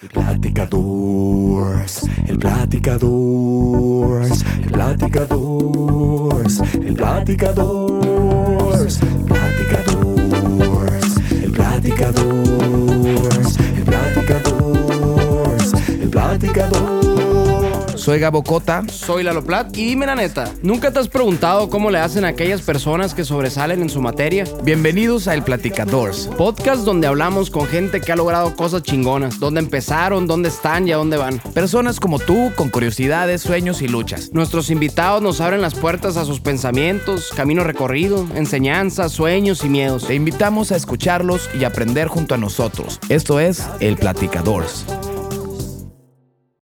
El platicadores, el platicadores, el platicadores, el platicadores, el platicadores, el platicadores, el platicadores, el platicadores. Soy Gabo Cota. Soy Lalo Plat y dime la neta, ¿nunca te has preguntado cómo le hacen a aquellas personas que sobresalen en su materia? Bienvenidos a El Platicadores. Podcast donde hablamos con gente que ha logrado cosas chingonas, dónde empezaron, dónde están y a dónde van. Personas como tú con curiosidades, sueños y luchas. Nuestros invitados nos abren las puertas a sus pensamientos, camino recorrido, enseñanzas, sueños y miedos. Te invitamos a escucharlos y aprender junto a nosotros. Esto es El Platicadores.